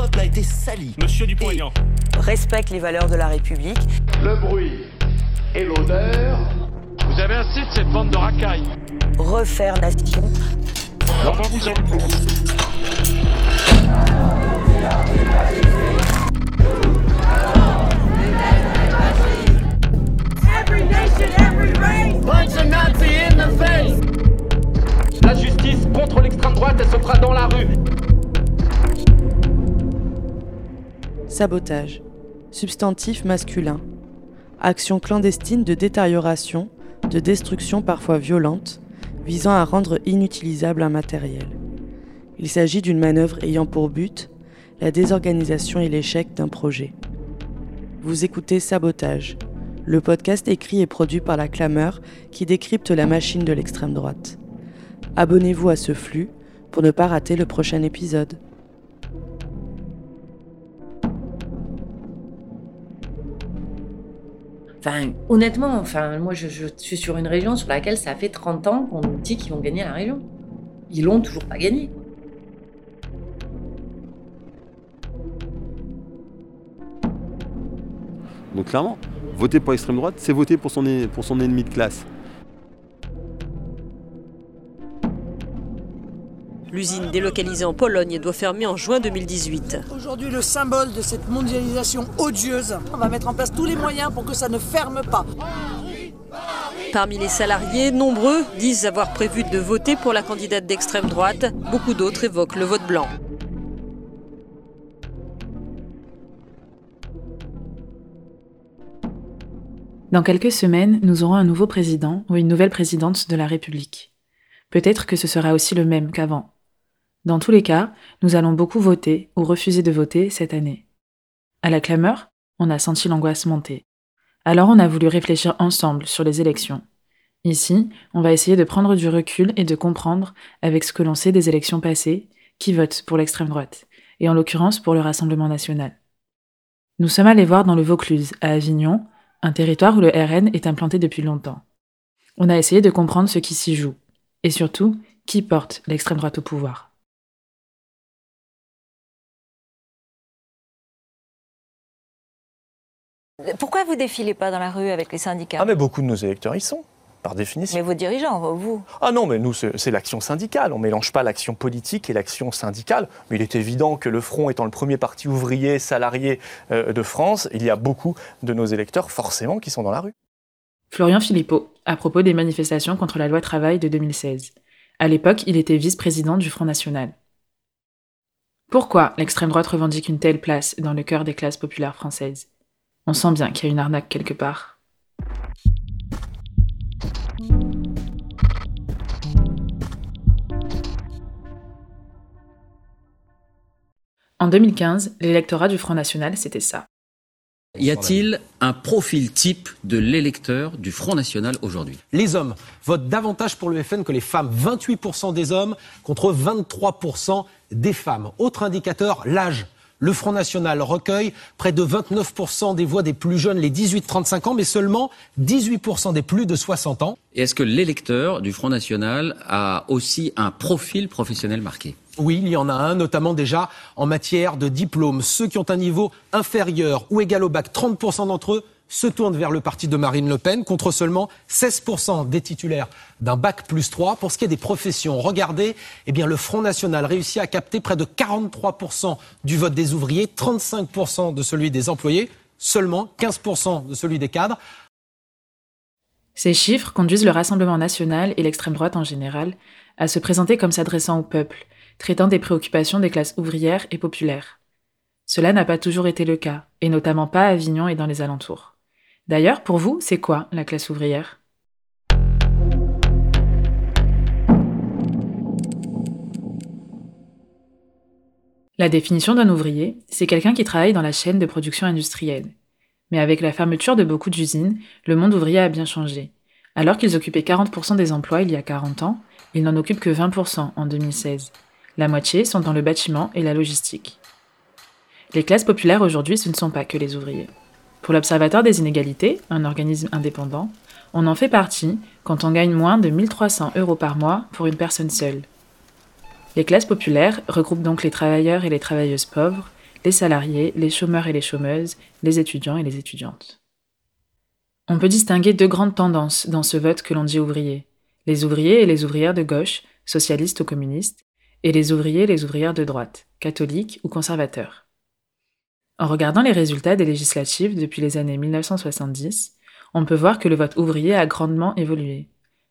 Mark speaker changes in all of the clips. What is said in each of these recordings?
Speaker 1: peuple a été sali.
Speaker 2: Monsieur Dupont-Aignan.
Speaker 3: Respecte les valeurs de la République.
Speaker 4: Le bruit et l'odeur.
Speaker 2: Vous avez assez de cette bande de racailles.
Speaker 3: Refaire nation.
Speaker 2: Enfin, vous en...
Speaker 5: Every nation, every race.
Speaker 6: Punch a Nazi in the face. La justice contre l'extrême droite, elle se fera dans la rue.
Speaker 7: Sabotage. Substantif masculin. Action clandestine de détérioration, de destruction parfois violente, visant à rendre inutilisable un matériel. Il s'agit d'une manœuvre ayant pour but la désorganisation et l'échec d'un projet. Vous écoutez Sabotage, le podcast écrit et produit par la Clameur qui décrypte la machine de l'extrême droite. Abonnez-vous à ce flux pour ne pas rater le prochain épisode.
Speaker 8: Honnêtement, enfin, moi, je, suis sur une région sur laquelle ça fait 30 ans qu'on nous dit qu'ils vont gagner la région. Ils l'ont toujours pas gagné.
Speaker 9: Donc clairement, voter pour l'extrême droite, c'est voter pour son ennemi de classe.
Speaker 10: L'usine délocalisée en Pologne doit fermer en juin 2018.
Speaker 11: Aujourd'hui, le symbole de cette mondialisation odieuse, on va mettre en place tous les moyens pour que ça ne ferme pas.
Speaker 10: Parmi les salariés, nombreux disent avoir prévu de voter pour la candidate d'extrême droite. Beaucoup d'autres évoquent le vote blanc.
Speaker 12: Dans quelques semaines, nous aurons un nouveau président ou une nouvelle présidente de la République. Peut-être que ce sera aussi le même qu'avant. Dans tous les cas, nous allons beaucoup voter ou refuser de voter cette année. À la clameur, on a senti l'angoisse monter. Alors on a voulu réfléchir ensemble sur les élections. Ici, on va essayer de prendre du recul et de comprendre, avec ce que l'on sait des élections passées, qui vote pour l'extrême droite, et en l'occurrence pour le Rassemblement national. Nous sommes allés voir dans le Vaucluse, à Avignon, un territoire où le RN est implanté depuis longtemps. On a essayé de comprendre ce qui s'y joue, et surtout, qui porte l'extrême droite au pouvoir.
Speaker 13: Pourquoi vous défilez pas dans la rue avec les syndicats
Speaker 14: Ah mais beaucoup de nos électeurs y sont, par définition.
Speaker 13: Mais vos dirigeants, vous
Speaker 14: Ah non, mais nous, c'est l'action syndicale. On ne mélange pas l'action politique et l'action syndicale. Mais il est évident que le Front étant le premier parti ouvrier, salarié euh, de France, il y a beaucoup de nos électeurs, forcément, qui sont dans la rue.
Speaker 12: Florian Philippot, à propos des manifestations contre la loi travail de 2016. À l'époque, il était vice-président du Front National. Pourquoi l'extrême droite revendique une telle place dans le cœur des classes populaires françaises? On sent bien qu'il y a une arnaque quelque part. En 2015, l'électorat du Front National, c'était ça.
Speaker 15: Y a-t-il un profil type de l'électeur du Front National aujourd'hui?
Speaker 16: Les hommes votent davantage pour le FN que les femmes. 28% des hommes contre 23% des femmes. Autre indicateur, l'âge. Le Front National recueille près de 29% des voix des plus jeunes, les 18-35 ans, mais seulement 18% des plus de 60 ans.
Speaker 15: Et est-ce que l'électeur du Front National a aussi un profil professionnel marqué?
Speaker 16: Oui, il y en a un, notamment déjà en matière de diplôme. Ceux qui ont un niveau inférieur ou égal au bac, 30% d'entre eux se tournent vers le parti de Marine Le Pen, contre seulement 16% des titulaires d'un bac plus 3. Pour ce qui est des professions, regardez, eh bien, le Front National réussit à capter près de 43% du vote des ouvriers, 35% de celui des employés, seulement 15% de celui des cadres.
Speaker 12: Ces chiffres conduisent le Rassemblement national et l'extrême droite en général à se présenter comme s'adressant au peuple, traitant des préoccupations des classes ouvrières et populaires. Cela n'a pas toujours été le cas, et notamment pas à Avignon et dans les alentours. D'ailleurs, pour vous, c'est quoi la classe ouvrière? La définition d'un ouvrier, c'est quelqu'un qui travaille dans la chaîne de production industrielle. Mais avec la fermeture de beaucoup d'usines, le monde ouvrier a bien changé. Alors qu'ils occupaient 40% des emplois il y a 40 ans, ils n'en occupent que 20% en 2016. La moitié sont dans le bâtiment et la logistique. Les classes populaires aujourd'hui, ce ne sont pas que les ouvriers. Pour l'Observatoire des inégalités, un organisme indépendant, on en fait partie quand on gagne moins de 1300 euros par mois pour une personne seule. Les classes populaires regroupent donc les travailleurs et les travailleuses pauvres, les salariés, les chômeurs et les chômeuses, les étudiants et les étudiantes. On peut distinguer deux grandes tendances dans ce vote que l'on dit ouvrier. Les ouvriers et les ouvrières de gauche, socialistes ou communistes, et les ouvriers et les ouvrières de droite, catholiques ou conservateurs. En regardant les résultats des législatives depuis les années 1970, on peut voir que le vote ouvrier a grandement évolué.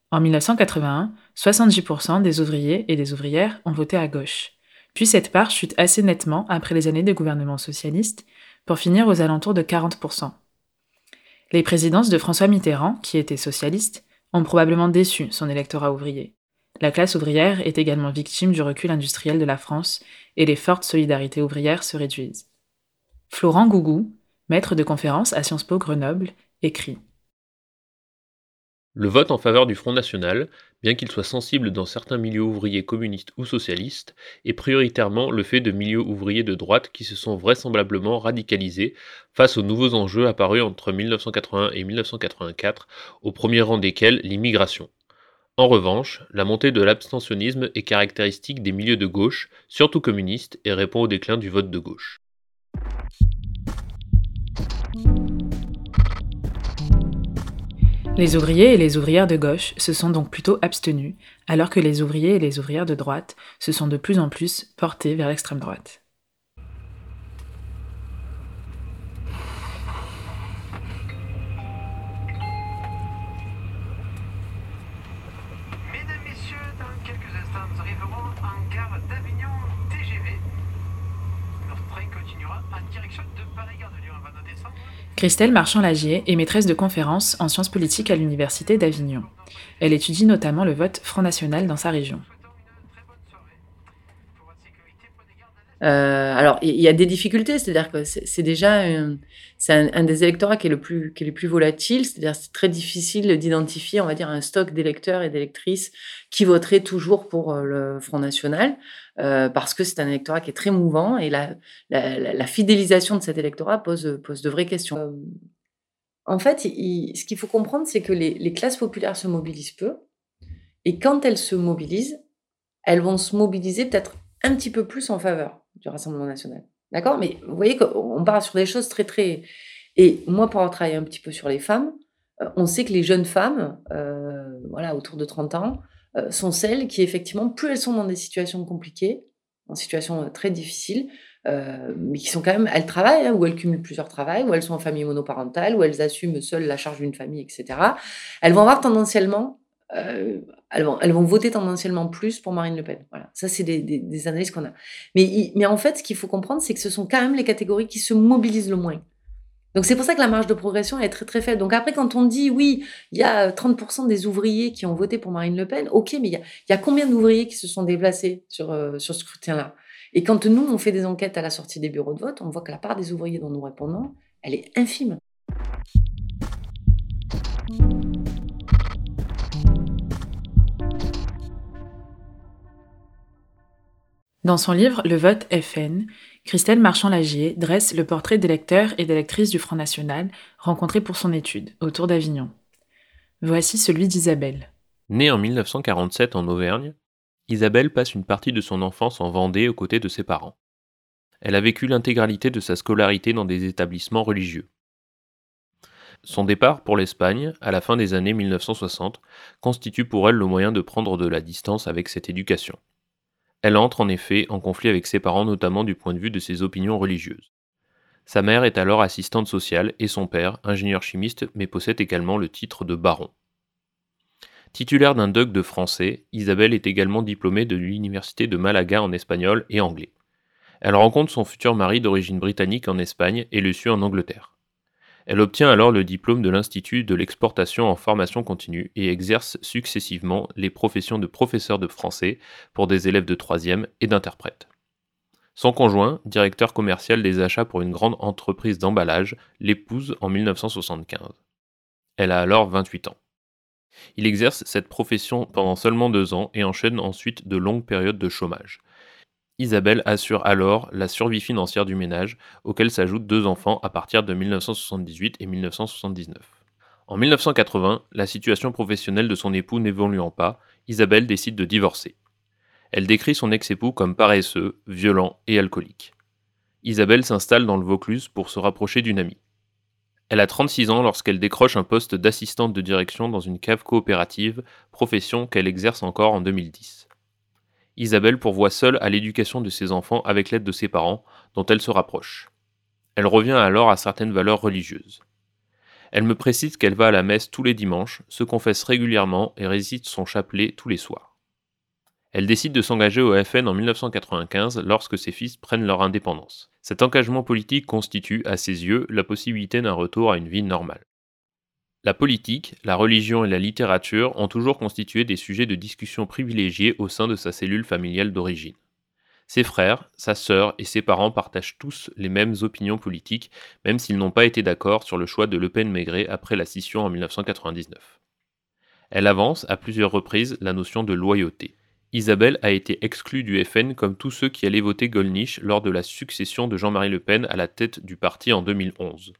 Speaker 12: En 1981, 70% des ouvriers et des ouvrières ont voté à gauche. Puis cette part chute assez nettement après les années de gouvernement socialiste, pour finir aux alentours de 40%. Les présidences de François Mitterrand, qui était socialiste, ont probablement déçu son électorat ouvrier. La classe ouvrière est également victime du recul industriel de la France et les fortes solidarités ouvrières se réduisent. Florent Gougou, maître de conférence à Sciences Po Grenoble, écrit
Speaker 1: Le vote en faveur du Front National, bien qu'il soit sensible dans certains milieux ouvriers communistes ou socialistes, est prioritairement le fait de milieux ouvriers de droite qui se sont vraisemblablement radicalisés face aux nouveaux enjeux apparus entre 1981 et 1984, au premier rang desquels l'immigration. En revanche, la montée de l'abstentionnisme est caractéristique des milieux de gauche, surtout communistes, et répond au déclin du vote de gauche.
Speaker 12: Les ouvriers et les ouvrières de gauche se sont donc plutôt abstenus, alors que les ouvriers et les ouvrières de droite se sont de plus en plus portés vers l'extrême droite. Christelle Marchand-Lagier est maîtresse de conférences en sciences politiques à l'Université d'Avignon. Elle étudie notamment le vote Front National dans sa région.
Speaker 8: Euh, alors, il y a des difficultés, c'est-à-dire que c'est déjà c'est un, des électorats qui est le plus, qui est le plus volatile, c'est-à-dire c'est très difficile d'identifier, on va dire, un stock d'électeurs et d'électrices qui voteraient toujours pour euh, le Front National, euh, parce que c'est un électorat qui est très mouvant et la, la, fidélisation de cet électorat pose, pose de vraies questions. Euh, en fait, ce qu'il faut comprendre, c'est que les classes populaires se mobilisent peu, et quand elles se mobilisent, elles vont se mobiliser peut-être un petit peu plus en faveur du Rassemblement national. D'accord? Mais vous voyez qu'on parle sur des choses très, très. Et moi, pour avoir travaillé un petit peu sur les femmes, euh, on sait que les jeunes femmes, euh, voilà, autour de 30 ans, euh, sont celles qui, effectivement, plus elles sont dans des situations compliquées, en situations très difficiles, mais qui sont quand même, elles travaillent, hein, ou elles cumulent plusieurs travails, ou elles sont en famille monoparentale, ou elles assument seules la charge d'une famille, etc. Elles vont avoir tendanciellement euh, elles, vont, voter tendanciellement plus pour Marine Le Pen. Voilà, ça c'est des, analyses qu'on a. Mais, en fait, ce qu'il faut comprendre, c'est que ce sont quand même les catégories qui se mobilisent le moins. Donc c'est pour ça que la marge de progression est très très faible. Donc après, quand on dit oui, il y a 30% des ouvriers qui ont voté pour Marine Le Pen, ok, mais il y a, combien d'ouvriers qui se sont déplacés sur, euh, sur ce scrutin-là? Et quand nous, on fait des enquêtes à la sortie des bureaux de vote, on voit que la part des ouvriers dont nous répondons, elle est infime.
Speaker 12: Dans son livre Le vote FN, Christelle Marchand-Lagier dresse le portrait des lecteurs et des lectrices du Front National rencontrés pour son étude, autour d'Avignon. Voici celui d'Isabelle.
Speaker 1: Née en 1947 en Auvergne, Isabelle passe une partie de son enfance en Vendée aux côtés de ses parents. Elle a vécu l'intégralité de sa scolarité dans des établissements religieux. Son départ pour l'Espagne, à la fin des années 1960, constitue pour elle le moyen de prendre de la distance avec cette éducation. Elle entre en effet en conflit avec ses parents notamment du point de vue de ses opinions religieuses. Sa mère est alors assistante sociale et son père, ingénieur chimiste, mais possède également le titre de baron. Titulaire d'un doc de français, Isabelle est également diplômée de l'université de Malaga en espagnol et anglais. Elle rencontre son futur mari d'origine britannique en Espagne et le suit en Angleterre. Elle obtient alors le diplôme de l'Institut de l'exportation en formation continue et exerce successivement les professions de professeur de français pour des élèves de troisième et d'interprète. Son conjoint, directeur commercial des achats pour une grande entreprise d'emballage, l'épouse en 1975. Elle a alors 28 ans. Il exerce cette profession pendant seulement deux ans et enchaîne ensuite de longues périodes de chômage. Isabelle assure alors la survie financière du ménage, auquel s'ajoutent deux enfants à partir de 1978 et 1979. En 1980, la situation professionnelle de son époux n'évoluant pas, Isabelle décide de divorcer. Elle décrit son ex-époux comme paresseux, violent et alcoolique. Isabelle s'installe dans le Vaucluse pour se rapprocher d'une amie. Elle a 36 ans lorsqu'elle décroche un poste d'assistante de direction dans une cave coopérative, profession qu'elle exerce encore en 2010. Isabelle pourvoit seule à l'éducation de ses enfants avec l'aide de ses parents, dont elle se rapproche. Elle revient alors à certaines valeurs religieuses. Elle me précise qu'elle va à la messe tous les dimanches, se confesse régulièrement et récite son chapelet tous les soirs. Elle décide de s'engager au FN en 1995 lorsque ses fils prennent leur indépendance. Cet engagement politique constitue, à ses yeux, la possibilité d'un retour à une vie normale. La politique, la religion et la littérature ont toujours constitué des sujets de discussion privilégiés au sein de sa cellule familiale d'origine. Ses frères, sa sœur et ses parents partagent tous les mêmes opinions politiques, même s'ils n'ont pas été d'accord sur le choix de Le Pen-Maigret après la scission en 1999. Elle avance à plusieurs reprises la notion de loyauté. Isabelle a été exclue du FN comme tous ceux qui allaient voter Gollnisch lors de la succession de Jean-Marie Le Pen à la tête du parti en 2011.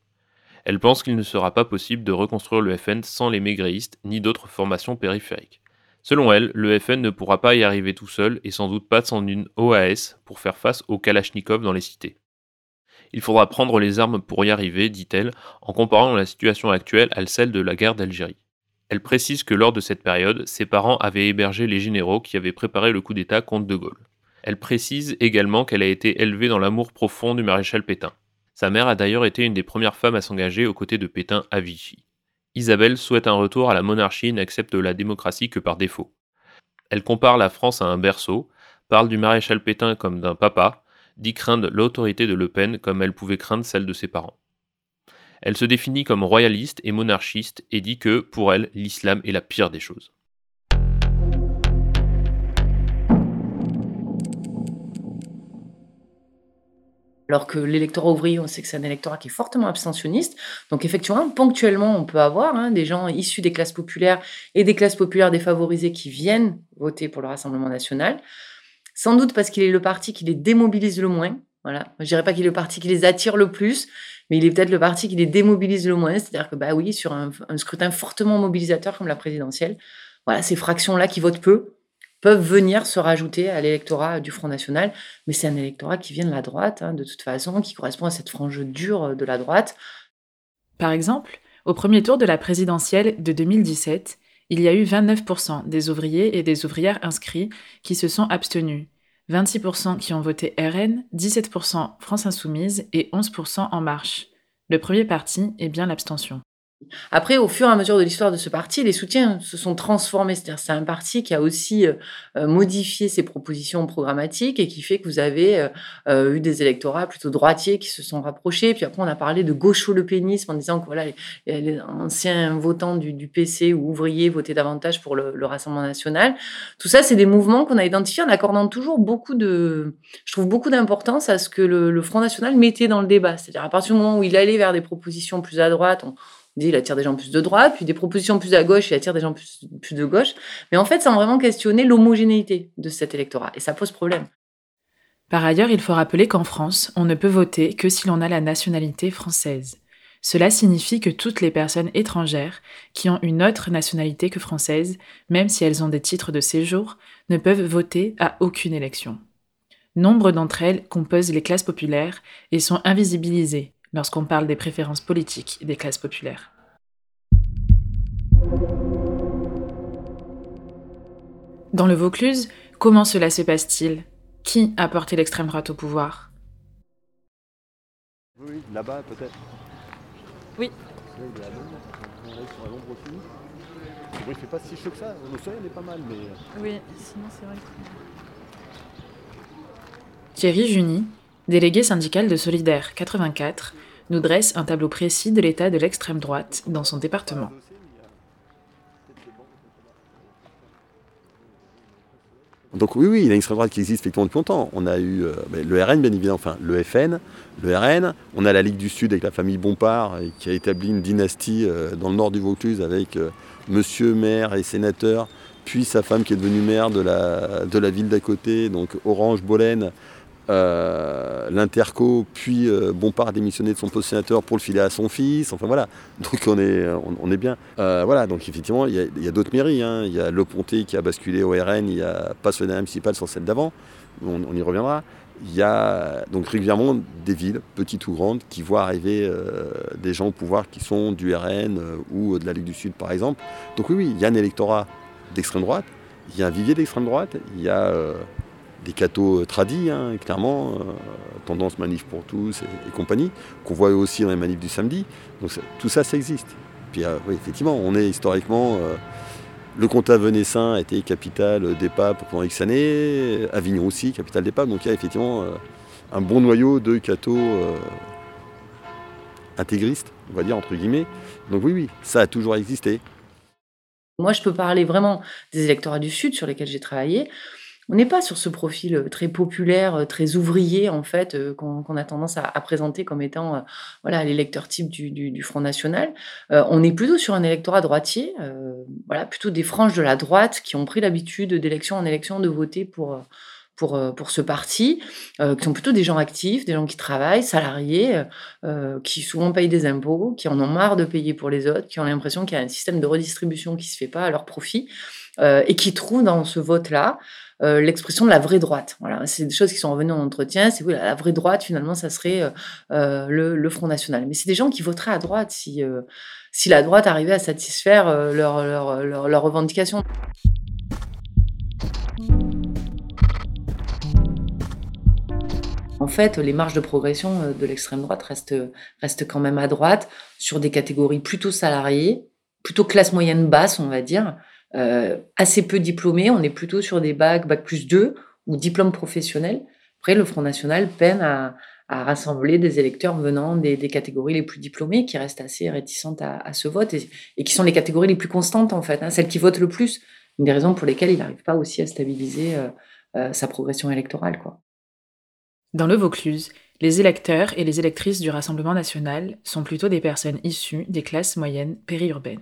Speaker 1: Elle pense qu'il ne sera pas possible de reconstruire le FN sans les maigréistes ni d'autres formations périphériques. Selon elle, le FN ne pourra pas y arriver tout seul et sans doute pas sans une OAS pour faire face aux Kalachnikov dans les cités. Il faudra prendre les armes pour y arriver, dit-elle, en comparant la situation actuelle à celle de la guerre d'Algérie. Elle précise que lors de cette période, ses parents avaient hébergé les généraux qui avaient préparé le coup d'État contre De Gaulle. Elle précise également qu'elle a été élevée dans l'amour profond du maréchal Pétain. Sa mère a d'ailleurs été une des premières femmes à s'engager aux côtés de Pétain à Vichy. Isabelle souhaite un retour à la monarchie et n'accepte la démocratie que par défaut. Elle compare la France à un berceau, parle du maréchal Pétain comme d'un papa, dit craindre l'autorité de Le Pen comme elle pouvait craindre celle de ses parents. Elle se définit comme royaliste et monarchiste et dit que, pour elle, l'islam est la pire des choses.
Speaker 8: Alors que l'électorat ouvrier, on sait que c'est un électorat qui est fortement abstentionniste. Donc effectivement, ponctuellement, on peut avoir hein, des gens issus des classes populaires et des classes populaires défavorisées qui viennent voter pour le Rassemblement national. Sans doute parce qu'il est le parti qui les démobilise le moins. Voilà. Je dirais pas qu'il est le parti qui les attire le plus, mais il est peut-être le parti qui les démobilise le moins. C'est-à-dire que, bah oui, sur un, un scrutin fortement mobilisateur comme la présidentielle, voilà, ces fractions-là qui votent peu, peuvent venir se rajouter à l'électorat du Front National. Mais c'est un électorat qui vient de la droite, hein, de toute façon, qui correspond à cette frange dure de la droite.
Speaker 12: Par exemple, au premier tour de la présidentielle de 2017, il y a eu 29% des ouvriers et des ouvrières inscrits qui se sont abstenus, 26% qui ont voté RN, 17% France Insoumise et 11% En Marche. Le premier parti est bien l'abstention.
Speaker 8: Après, au fur et à mesure de l'histoire de ce parti, les soutiens se sont transformés. C'est-à-dire, c'est un parti qui a aussi euh, euh, modifié ses propositions programmatiques et qui fait que vous avez euh, eu des électorats plutôt droitiers qui se sont rapprochés. Puis après, on a parlé de gaucho-lepénisme en disant que voilà, les, anciens votants du, PC ou ouvriers votaient davantage pour le, le Rassemblement national. Tout ça, c'est des mouvements qu'on a identifiés en accordant toujours beaucoup de, je trouve beaucoup d'importance à ce que le, le Front national mettait dans le débat. C'est-à-dire à partir du moment où il allait vers des propositions plus à droite, on, il attire des gens plus de droite, puis des propositions plus à gauche, il attire des gens plus, de gauche. Mais en fait, sans vraiment questionner l'homogénéité de cet électorat. Et ça pose problème.
Speaker 12: Par ailleurs, il faut rappeler qu'en France, on ne peut voter que si l'on a la nationalité française. Cela signifie que toutes les personnes étrangères qui ont une autre nationalité que française, même si elles ont des titres de séjour, ne peuvent voter à aucune élection. Nombre d'entre elles composent les classes populaires et sont invisibilisées, lorsqu'on parle des préférences politiques des classes populaires. Dans le Vaucluse, comment cela se passe-t-il? Qui a porté l'extrême droite au pouvoir?
Speaker 9: Oui, là-bas peut-être.
Speaker 12: Oui.
Speaker 9: Il fait pas si chaud que ça. Le soleil est pas mal, mais.
Speaker 12: Oui, sinon c'est vrai. Thierry Juni, délégué syndical de Solidaire 84, nous dresse un tableau précis de l'état de l'extrême droite dans son département.
Speaker 9: Donc oui, oui, il y a une extrême droite qui existe effectivement depuis longtemps. On a eu euh, le RN, bien évidemment, enfin le FN, le RN. On a la Ligue du Sud avec la famille Bompard qui a établi une dynastie euh, dans le nord du Vaucluse avec euh, monsieur maire et sénateur, puis sa femme qui est devenue maire de la, de la ville d'à côté, donc Orange Bolène, euh, l'Interco, puis euh, Bompard démissionné de son poste sénateur pour le filer à son fils. Enfin voilà, donc on est, bien. Euh, voilà, donc effectivement, il y a, d'autres mairies. Hein. Il y a Le Ponté qui a basculé au RN, il n'y a pas Solennel municipal sur celle d'avant, on, y reviendra. il y a donc régulièrement des villes, petites ou grandes, qui voient arriver euh, des gens au pouvoir qui sont du RN ou de la Ligue du Sud, par exemple. Donc oui, oui, il y a un électorat d'extrême droite, il y a un vivier d'extrême droite, il y a des cathos tradis, hein, clairement, tendance manif pour tous et, compagnie, qu'on voit aussi dans les manifs du samedi. Donc tout ça, ça existe. Puis oui, effectivement, on est historiquement le comtat venessin a été capitale des papes pendant X années, Avignon aussi, capitale des papes. Donc il y a effectivement euh, un bon noyau de cathos euh, intégristes, on va dire, entre guillemets. Donc oui, oui, ça a toujours existé.
Speaker 8: Moi, je peux parler vraiment des électorats du Sud sur lesquels j'ai travaillé on n'est pas sur ce profil euh, très populaire, euh, très ouvrier, en fait, euh, qu'on a tendance à, présenter comme étant voilà, l'électeur type du, Front National. on est plutôt sur un électorat droitier, voilà, plutôt des franges de la droite qui ont pris l'habitude d'élection en élection de voter pour. Pour, pour, ce parti, qui sont plutôt des gens actifs, des gens qui travaillent, salariés, qui souvent payent des impôts, qui en ont marre de payer pour les autres, qui ont l'impression qu'il y a un système de redistribution qui ne se fait pas à leur profit, et qui trouvent dans ce vote-là euh, l'expression de la vraie droite. Voilà, c'est des choses qui sont revenues en entretien. C'est oui, la, vraie droite, finalement, ça serait euh, euh, le, Front National. Mais c'est des gens qui voteraient à droite si, si la droite arrivait à satisfaire leurs leur, leur, leur revendications. En fait, les marges de progression de l'extrême droite restent, restent quand même à droite sur des catégories plutôt salariées, plutôt classe moyenne basse, on va dire, assez peu diplômés. On est plutôt sur des bacs, bac plus 2 ou diplôme professionnel. Après, le Front National peine à, rassembler des électeurs venant des, catégories les plus diplômées, qui restent assez réticentes à, ce vote et, qui sont les catégories les plus constantes, en fait, hein, celles qui votent le plus. Une des raisons pour lesquelles il n'arrive pas aussi à stabiliser euh, euh, sa progression électorale. Quoi.
Speaker 12: Dans le Vaucluse, les électeurs et les électrices du Rassemblement national sont plutôt des personnes issues des classes moyennes périurbaines.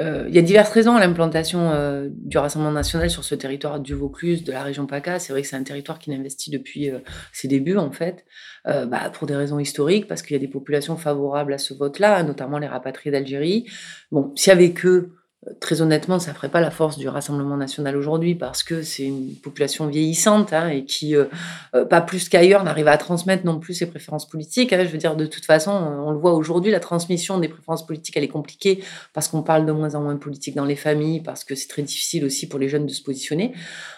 Speaker 8: Euh, il y a diverses raisons à l'implantation euh, du Rassemblement national sur ce territoire du Vaucluse, de la région PACA. C'est vrai que c'est un territoire qui n'investit depuis euh, ses débuts, en fait, bah, pour des raisons historiques, parce qu'il y a des populations favorables à ce vote-là, notamment les rapatriés d'Algérie. Bon, s'il y avait que très honnêtement, ça ferait pas la force du Rassemblement national aujourd'hui parce que c'est une population vieillissante hein, et qui, euh, euh, pas plus qu'ailleurs, n'arrive à transmettre non plus ses préférences politiques. Hein. Je veux dire, de toute façon, on le voit aujourd'hui, la transmission des préférences politiques, elle est compliquée parce qu'on parle de moins en moins de politique dans les familles, parce que c'est très difficile aussi pour les jeunes de se positionner.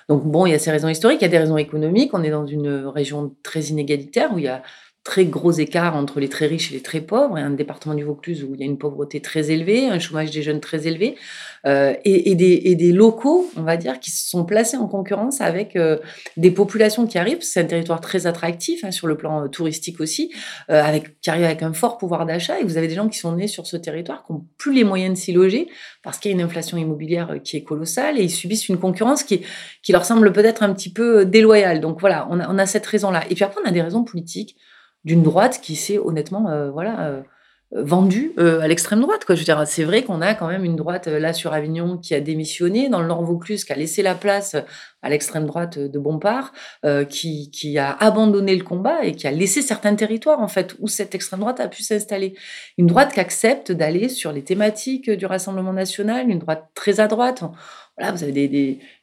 Speaker 8: Donc bon, il y a ces raisons historiques, il y a des raisons économiques. On est dans une région très inégalitaire où il y a très gros écart entre les très riches et les très pauvres, et un département du Vaucluse où il y a une pauvreté très élevée, un chômage des jeunes très élevé, euh, et, des, locaux, on va dire, qui se sont placés en concurrence avec euh, des populations qui arrivent. C'est un territoire très attractif hein, sur le plan euh, touristique aussi, avec, qui arrive avec un fort pouvoir d'achat, et vous avez des gens qui sont nés sur ce territoire, qui n'ont plus les moyens de s'y loger, parce qu'il y a une inflation immobilière qui est colossale, et ils subissent une concurrence qui, leur semble peut-être un petit peu déloyale. Donc voilà, on a cette raison-là. Et puis après, on a des raisons politiques d'une droite qui s'est honnêtement euh, voilà euh, vendue euh, à l'extrême droite. Quoi. Je veux dire, c'est vrai qu'on a quand même une droite là sur Avignon qui a démissionné, dans le Nord Vaucluse qui a laissé la place à l'extrême droite de Bompard, qui, qui, a abandonné le combat et qui a laissé certains territoires en fait où cette extrême droite a pu s'installer. Une droite qui accepte d'aller sur les thématiques du Rassemblement national, une droite très à droite voilà, vous avez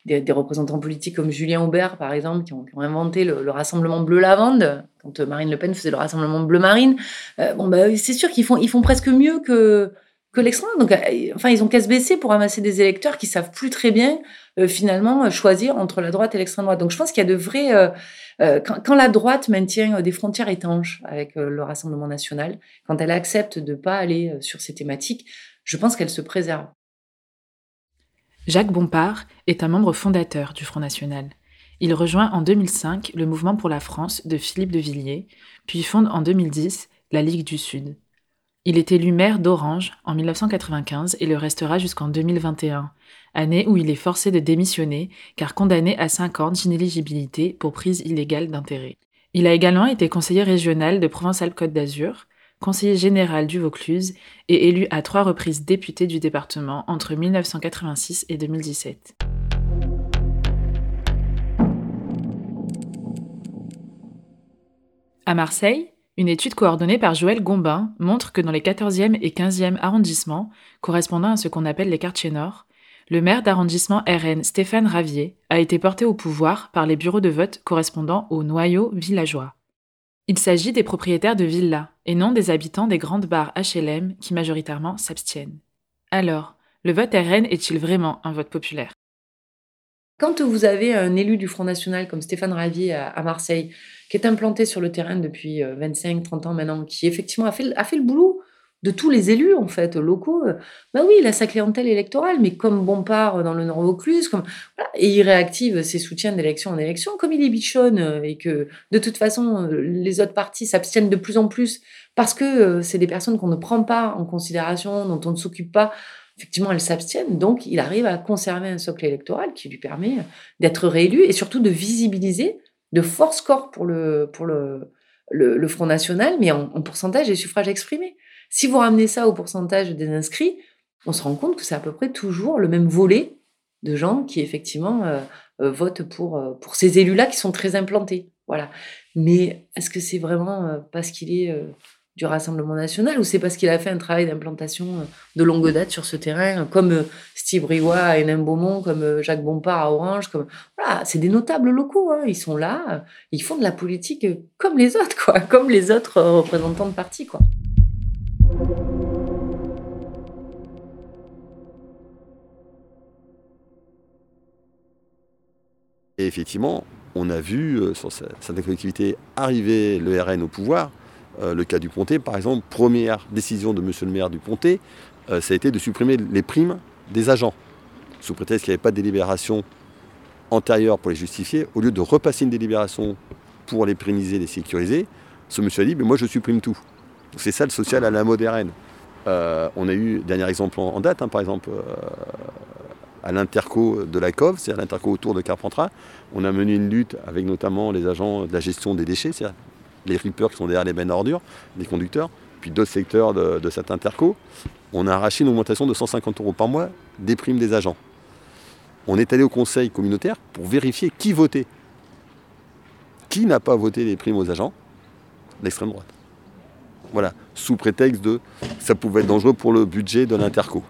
Speaker 8: des, représentants politiques comme Julien Aubert, par exemple, qui ont, inventé le, Rassemblement bleu-lavande, quand euh, Marine Le Pen faisait le Rassemblement bleu-marine. Euh, bon, bah, c'est sûr qu'ils font, ils font presque mieux que, que l'extrême. Donc, euh, enfin, ils ont qu'à se baisser pour ramasser des électeurs qui savent plus très bien, finalement, choisir entre la droite et l'extrême droite. Donc, je pense qu'il y a de vrais. Quand, quand, la droite maintient des frontières étanches avec le Rassemblement national, quand elle accepte de ne pas aller sur ces thématiques, je pense qu'elle se préserve.
Speaker 12: Jacques Bompard est un membre fondateur du Front National. Il rejoint en 2005 le Mouvement pour la France de Philippe de Villiers, puis fonde en 2010 la Ligue du Sud. Il est élu maire d'Orange en 1995 et le restera jusqu'en 2021, année où il est forcé de démissionner car condamné à 5 ans d'inéligibilité pour prise illégale d'intérêt. Il a également été conseiller régional de Provence-Alpes-Côte d'Azur, conseiller général du Vaucluse et élu à trois reprises député du département entre 1986 et 2017. À Marseille, une étude coordonnée par Joël Gombin montre que dans les 14e et 15e arrondissements, correspondant à ce qu'on appelle les quartiers nord, le maire d'arrondissement RN Stéphane Ravier a été porté au pouvoir par les bureaux de vote correspondant au noyau villageois. Il s'agit des propriétaires de villas et non des habitants des grandes barres HLM qui majoritairement s'abstiennent. Alors, le vote RN est-il vraiment un vote populaire?
Speaker 8: Quand vous avez un élu du Front National comme Stéphane Ravier à, Marseille, qui est implanté sur le terrain depuis 25-30 ans maintenant, qui effectivement fait, a fait le boulot de tous les élus en fait locaux. Bah oui, il a sa clientèle électorale, mais comme Bompard dans le Nord Vaucluse, comme et il réactive ses soutiens d'élection en élection, comme il est bichonne euh, et que de toute façon euh, les autres partis s'abstiennent de plus en plus parce que euh, c'est des personnes qu'on ne prend pas en considération, dont on ne s'occupe pas. Effectivement, elles s'abstiennent, donc il arrive à conserver un socle électoral qui lui permet d'être réélu et surtout de visibiliser de force corps pour le pour le, le, Front National, mais en pourcentage des suffrages exprimés. Si vous ramenez ça au pourcentage des inscrits, on se rend compte que c'est à peu près toujours le même volet de gens qui effectivement euh, euh, votent pour, euh, pour ces élus-là qui sont très implantés. Voilà. Mais est-ce que c'est vraiment parce qu'il est du Rassemblement national ou c'est parce qu'il a fait un travail d'implantation de longue date sur ce terrain, comme Steve Riwa à Hénin Beaumont, comme Jacques Bompard à Orange, comme voilà, c'est des notables locaux, hein. ils sont là, ils font de la politique comme les autres, quoi, comme les autres représentants de partis.
Speaker 9: Et effectivement, on a vu euh, sur certaines collectivités arriver le RN au pouvoir. Euh, le cas du Pontet, par exemple, première décision de monsieur le maire du Pontet, euh, ça a été de supprimer les primes des agents, sous prétexte qu'il n'y avait pas de délibération antérieure pour les justifier. Au lieu de repasser une délibération pour les pérenniser, les sécuriser, ce monsieur a dit mais Moi, je supprime tout. C'est ça le social à la moderne. on a eu, dernier exemple en, date, hein, par exemple, à l'interco de la COV, c'est-à-dire l'interco autour de Carpentras. On a mené une lutte avec notamment les agents de la gestion des déchets, c'est-à-dire les rippers qui sont derrière les bennes ordures, les conducteurs, puis d'autres secteurs de, de cette interco. On a arraché une augmentation de 150 euros par mois des primes des agents. On est allé au conseil communautaire pour vérifier qui votait. Qui n'a pas voté les primes aux agents? L'extrême droite. Voilà, sous prétexte de ça pouvait être dangereux pour le budget de l'interco.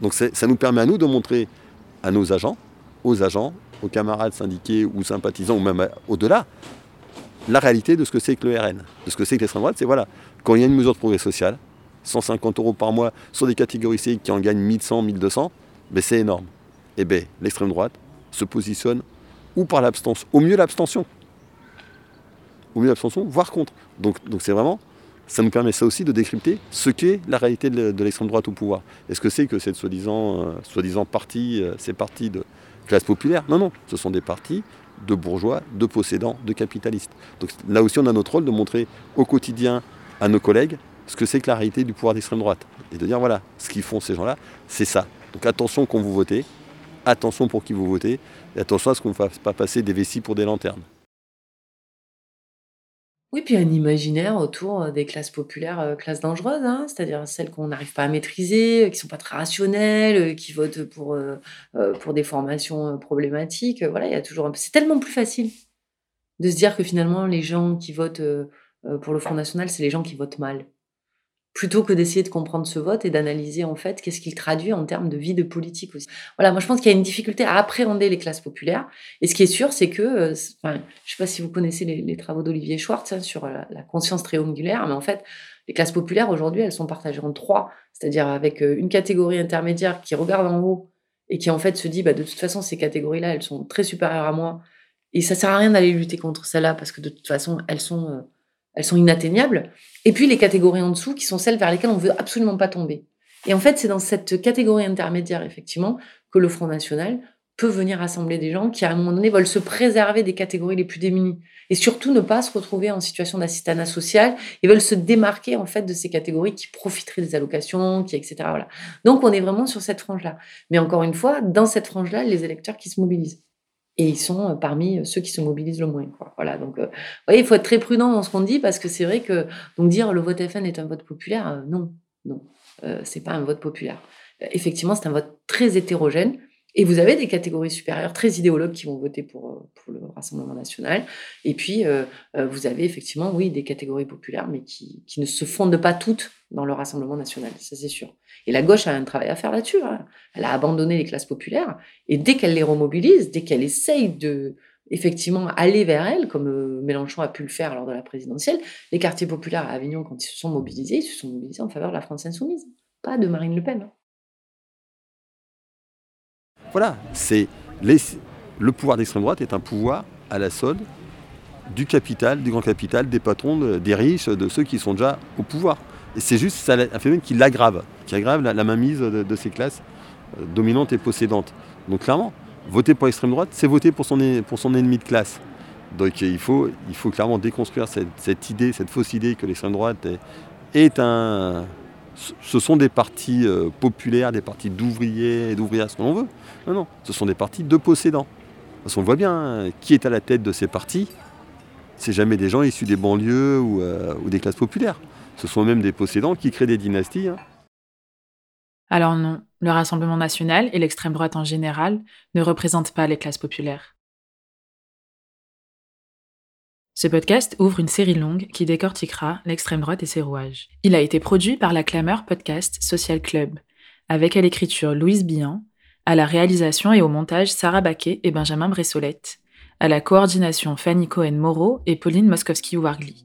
Speaker 9: Donc ça nous permet à nous de montrer à nos agents, aux agents, aux camarades syndiqués ou sympathisants, ou même au-delà, la réalité de ce que c'est que le RN, de ce que c'est que l'extrême droite. C'est voilà, quand il y a une mesure de progrès social, 150 euros par mois sur des catégories C qui en gagnent 1100, 1200, ben c'est énorme. Et bien l'extrême droite se positionne ou par l'abstention, au mieux l'abstention, au mieux l'abstention, voire contre. Donc c'est vraiment ça nous permet ça aussi de décrypter ce qu'est la réalité de l'extrême droite au pouvoir. Est-ce que c'est que cette soi-disant euh, soi parti, euh, partis de classe populaire? Non, non, ce sont des partis de bourgeois, de possédants, de capitalistes. Donc là aussi, on a notre rôle de montrer au quotidien à nos collègues ce que c'est que la réalité du pouvoir d'extrême droite. Et de dire, voilà, ce qu'ils font ces gens-là, c'est ça. Donc attention quand vous votez, attention pour qui vous votez, et attention à ce qu'on ne fasse pas passer des vessies pour des lanternes.
Speaker 8: Oui, puis un imaginaire autour euh, des classes populaires, euh, classes dangereuses, hein, c'est-à-dire celles qu'on n'arrive pas à maîtriser, euh, qui sont pas très rationnelles, qui votent pour, des formations problématiques. Voilà, il y a toujours C'est tellement plus facile de se dire que finalement, les gens qui votent pour le Front National, c'est les gens qui votent mal plutôt que d'essayer de comprendre ce vote et d'analyser en fait qu'est-ce qu'il traduit en termes de vie de politique aussi. Voilà, moi je pense qu'il y a une difficulté à appréhender les classes populaires. Et ce qui est sûr, c'est que, euh, enfin, je sais pas si vous connaissez les, travaux d'Olivier Schwartz hein, sur la, conscience triangulaire, mais en fait, les classes populaires aujourd'hui, elles sont partagées en trois, c'est-à-dire avec euh, une catégorie intermédiaire qui regarde en haut et qui en fait se dit, bah, de toute façon, ces catégories-là, elles sont très supérieures à moi. Et ça sert à rien d'aller lutter contre celles-là parce que de toute façon, elles sont euh, elles sont inatteignables. Et puis les catégories en dessous qui sont celles vers lesquelles on veut absolument pas tomber. Et en fait, c'est dans cette catégorie intermédiaire, effectivement, que le Front National peut venir rassembler des gens qui, à un moment donné, veulent se préserver des catégories les plus démunies. Et surtout ne pas se retrouver en situation d'assistanat social et veulent se démarquer, en fait, de ces catégories qui profiteraient des allocations, qui, etc. Voilà. Donc, on est vraiment sur cette frange-là. Mais encore une fois, dans cette frange-là, les électeurs qui se mobilisent et ils sont euh, parmi euh, ceux qui se mobilisent le moins. Voilà, donc, euh, vous voyez, il faut être très prudent dans ce qu'on dit parce que c'est vrai que donc dire le vote FN est un vote populaire, non, non, c'est pas un vote populaire. effectivement, c'est un vote très hétérogène. Et vous avez des catégories supérieures très idéologues qui vont voter pour, pour le Rassemblement national. Et puis, vous avez effectivement, oui, des catégories populaires, mais qui, ne se fondent pas toutes dans le Rassemblement national, ça c'est sûr. Et la gauche a un travail à faire là-dessus. hein. Elle a abandonné les classes populaires, et dès qu'elle les remobilise, dès qu'elle essaye de effectivement aller vers elle, comme euh, Mélenchon a pu le faire lors de la présidentielle, les quartiers populaires à Avignon, quand ils se sont mobilisés, ils se sont mobilisés en faveur de la France insoumise, pas de Marine Le Pen. hein.
Speaker 9: Voilà, c'est le pouvoir d'extrême droite est un pouvoir à la solde du capital, du grand capital, des patrons, de- des riches, de ceux qui sont déjà au pouvoir. Et c'est juste un phénomène qui l'aggrave, qui aggrave la, mainmise de, ces classes euh, dominantes et possédantes. Donc clairement, voter pour l'extrême droite, c'est voter pour son, ennemi de classe. Donc il faut, clairement déconstruire cette, idée, cette fausse idée que l'extrême droite est un... Ce ce sont des partis euh, populaires, des partis d'ouvriers et d'ouvrières, ce que l'on veut. Non, non, ce sont des partis de possédants. Parce qu'on voit bien hein, qui est à la tête de ces partis. C'est jamais des gens issus des banlieues ou, euh, ou des classes populaires. Ce sont même des possédants qui créent des dynasties. hein.
Speaker 12: Alors non, le Rassemblement national et l'extrême droite en général ne représentent pas les classes populaires. Ce podcast ouvre une série longue qui décortiquera l'extrême droite et ses rouages. Il a été produit par la Clameur Podcast Social Club, avec à l'écriture Louise Billan, à la réalisation et au montage Sarah Baquet et Benjamin Bressolette, à la coordination Fanny Cohen-Moreau et Pauline Moskowski-Wargli.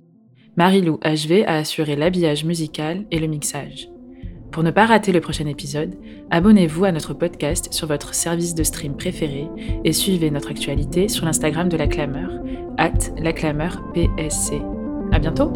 Speaker 12: Marie-Lou HV a assuré l'habillage musical et le mixage. Pour ne pas rater le prochain épisode, abonnez-vous à notre podcast sur votre service de stream préféré et suivez notre actualité sur l'Instagram de la Clameur, at laclameurpsc. À bientôt!